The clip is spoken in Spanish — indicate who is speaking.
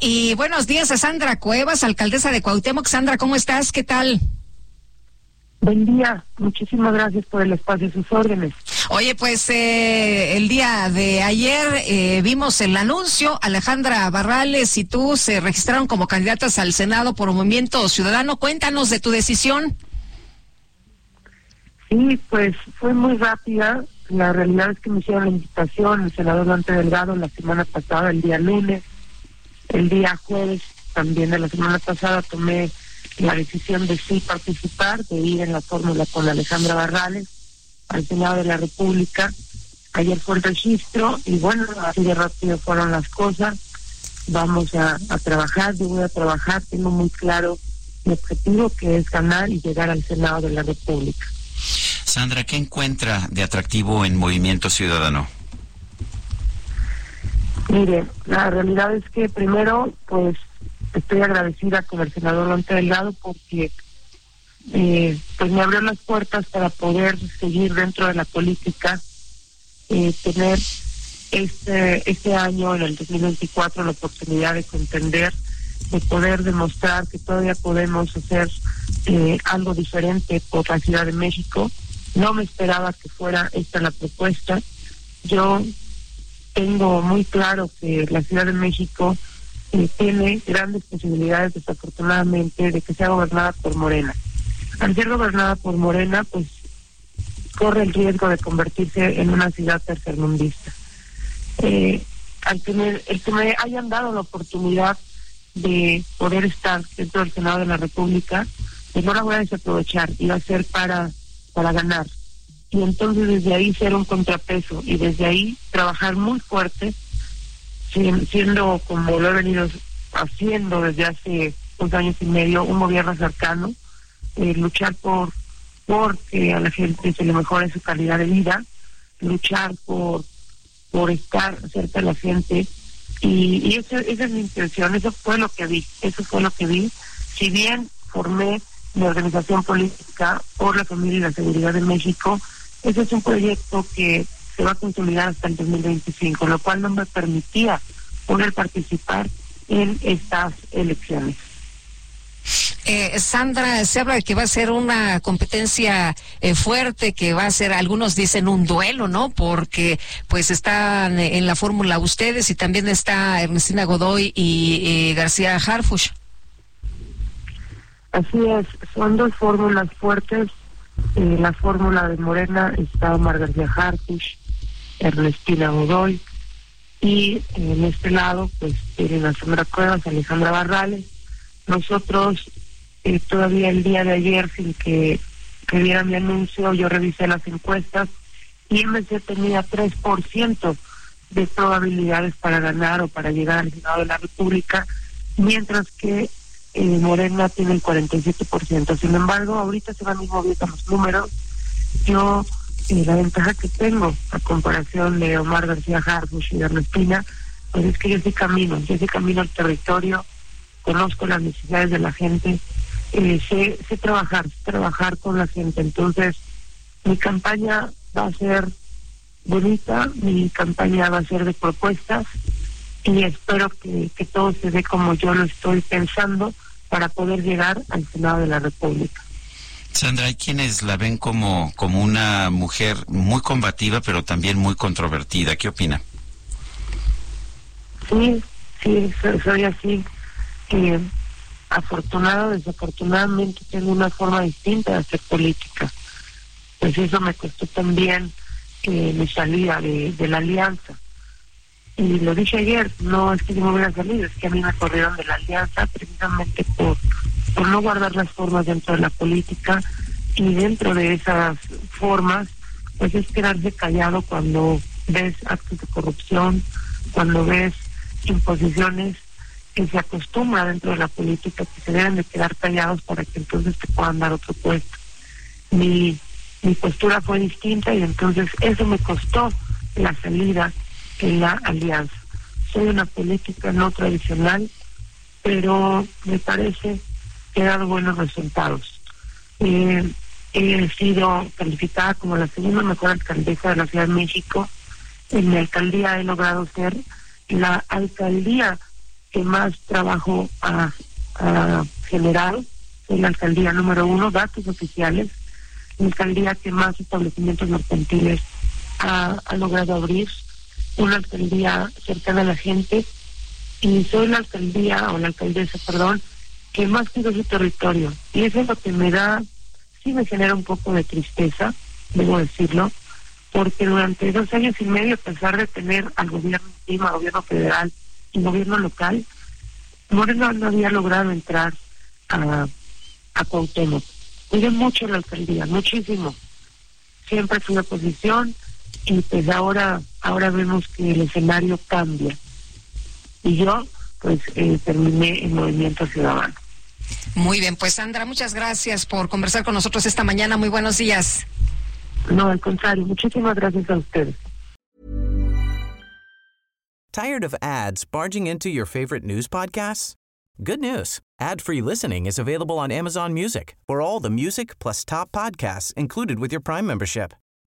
Speaker 1: Y buenos días a Sandra Cuevas, alcaldesa de Cuauhtémoc. Sandra, ¿cómo estás? ¿Qué tal?
Speaker 2: Buen día, muchísimas gracias por el espacio, sus órdenes.
Speaker 1: Oye, pues eh, el día de ayer eh, vimos el anuncio, Alejandra Barrales y tú se registraron como candidatas al Senado por un Movimiento Ciudadano. Cuéntanos de tu decisión.
Speaker 2: Sí, pues fue muy rápida. La realidad es que me hicieron la invitación el senador Dante Delgado la semana pasada, el día lunes. El día jueves también de la semana pasada tomé la decisión de sí participar, de ir en la fórmula con Alejandra Barrales al Senado de la República. Ayer fue el registro y bueno, así de rápido fueron las cosas. Vamos a, trabajar, yo voy a trabajar, tengo muy claro mi objetivo que es ganar y llegar al Senado de la República.
Speaker 3: Sandra, ¿qué encuentra de atractivo en Movimiento Ciudadano?
Speaker 2: Mire, la realidad es que primero, pues estoy agradecida con el senador Dante Delgado porque eh, pues me abrió las puertas para poder seguir dentro de la política, eh, tener este este año, en el 2024, la oportunidad de contender, de poder demostrar que todavía podemos hacer eh, algo diferente por la Ciudad de México. No me esperaba que fuera esta la propuesta. Yo tengo muy claro que la Ciudad de México eh, tiene grandes posibilidades, desafortunadamente, de que sea gobernada por Morena. Al ser gobernada por Morena, pues corre el riesgo de convertirse en una ciudad tercermundista. Eh, al que me, el que me hayan dado la oportunidad de poder estar dentro del Senado de la República, pues no la voy a desaprovechar y va a ser para, para ganar y entonces desde ahí ser un contrapeso y desde ahí trabajar muy fuerte, siendo como lo he venido haciendo desde hace dos años y medio, un gobierno cercano, eh, luchar por, por que a la gente se le mejore su calidad de vida, luchar por, por estar cerca de la gente y, y esa es mi intención, eso fue lo que vi, eso fue lo que vi. Si bien formé mi organización política por la familia y la seguridad de México, ese es un proyecto que se va a consolidar hasta el 2025, lo cual no me permitía poder participar en estas elecciones.
Speaker 1: Eh, Sandra, se habla de que va a ser una competencia eh, fuerte, que va a ser, algunos dicen un duelo, ¿no? Porque pues están en la fórmula ustedes y también está Ernestina Godoy y eh, García Harfush.
Speaker 2: Así es, son dos fórmulas fuertes eh, la fórmula de Morena está Omar García Harfuch, Ernestina Godoy, y en este lado, pues, tienen a Sandra Cuevas, Alejandra Barrales. Nosotros, eh, todavía el día de ayer, sin que, que diera mi anuncio, yo revisé las encuestas y MC tenía 3% de probabilidades para ganar o para llegar al Senado de la República, mientras que eh, Morena tiene el 47%. Sin embargo, ahorita se van a ir moviendo los números. Yo, eh, la ventaja que tengo a comparación de Omar García Harbush y de Ernestina, pues es que yo sí camino, yo sí camino al territorio, conozco las necesidades de la gente, eh, sé, sé trabajar, sé trabajar con la gente. Entonces, mi campaña va a ser bonita, mi campaña va a ser de propuestas y espero que, que todo se dé como yo lo estoy pensando para poder llegar al Senado de la República.
Speaker 3: Sandra, hay quienes la ven como, como una mujer muy combativa, pero también muy controvertida. ¿Qué opina?
Speaker 2: Sí, sí, soy, soy así. Eh, afortunado, desafortunadamente tengo una forma distinta de hacer política. Pues eso me costó también eh, mi salida de, de la alianza y lo dije ayer, no es que yo me hubiera salido, es que a mí me corrieron de la alianza precisamente por, por no guardar las formas dentro de la política y dentro de esas formas, pues es quedarse callado cuando ves actos de corrupción, cuando ves imposiciones que se acostumbra dentro de la política que se deben de quedar callados para que entonces te puedan dar otro puesto. Mi, mi postura fue distinta y entonces eso me costó la salida en la alianza. Soy una política no tradicional, pero me parece que he dado buenos resultados. Eh, he sido calificada como la segunda mejor alcaldesa de la Ciudad de México. En mi alcaldía he logrado ser la alcaldía que más trabajo ha, generado. Soy la alcaldía número uno, datos oficiales. La alcaldía que más establecimientos mercantiles ha, ha logrado abrir. Una alcaldía cercana a la gente. Y soy la alcaldía, o la alcaldesa, perdón, que más cuida su territorio. Y eso es lo que me da, sí me genera un poco de tristeza, debo decirlo, porque durante dos años y medio, a pesar de tener al gobierno encima, gobierno federal y gobierno local, Moreno no había logrado entrar a, a Cuauhtémoc. Mucho la alcaldía, muchísimo. Siempre fui oposición y pues ahora, ahora vemos que el escenario cambia. Y yo, pues, eh, terminé en Movimiento Ciudadano.
Speaker 1: Muy bien, pues Sandra, muchas gracias por conversar con nosotros esta mañana. Muy buenos días.
Speaker 2: No, al contrario, muchísimas gracias a ustedes.
Speaker 4: Tired of ads barging into your favorite news podcasts? Good news. Ad-free listening is available on Amazon Music. For all the music plus top podcasts included with your Prime membership.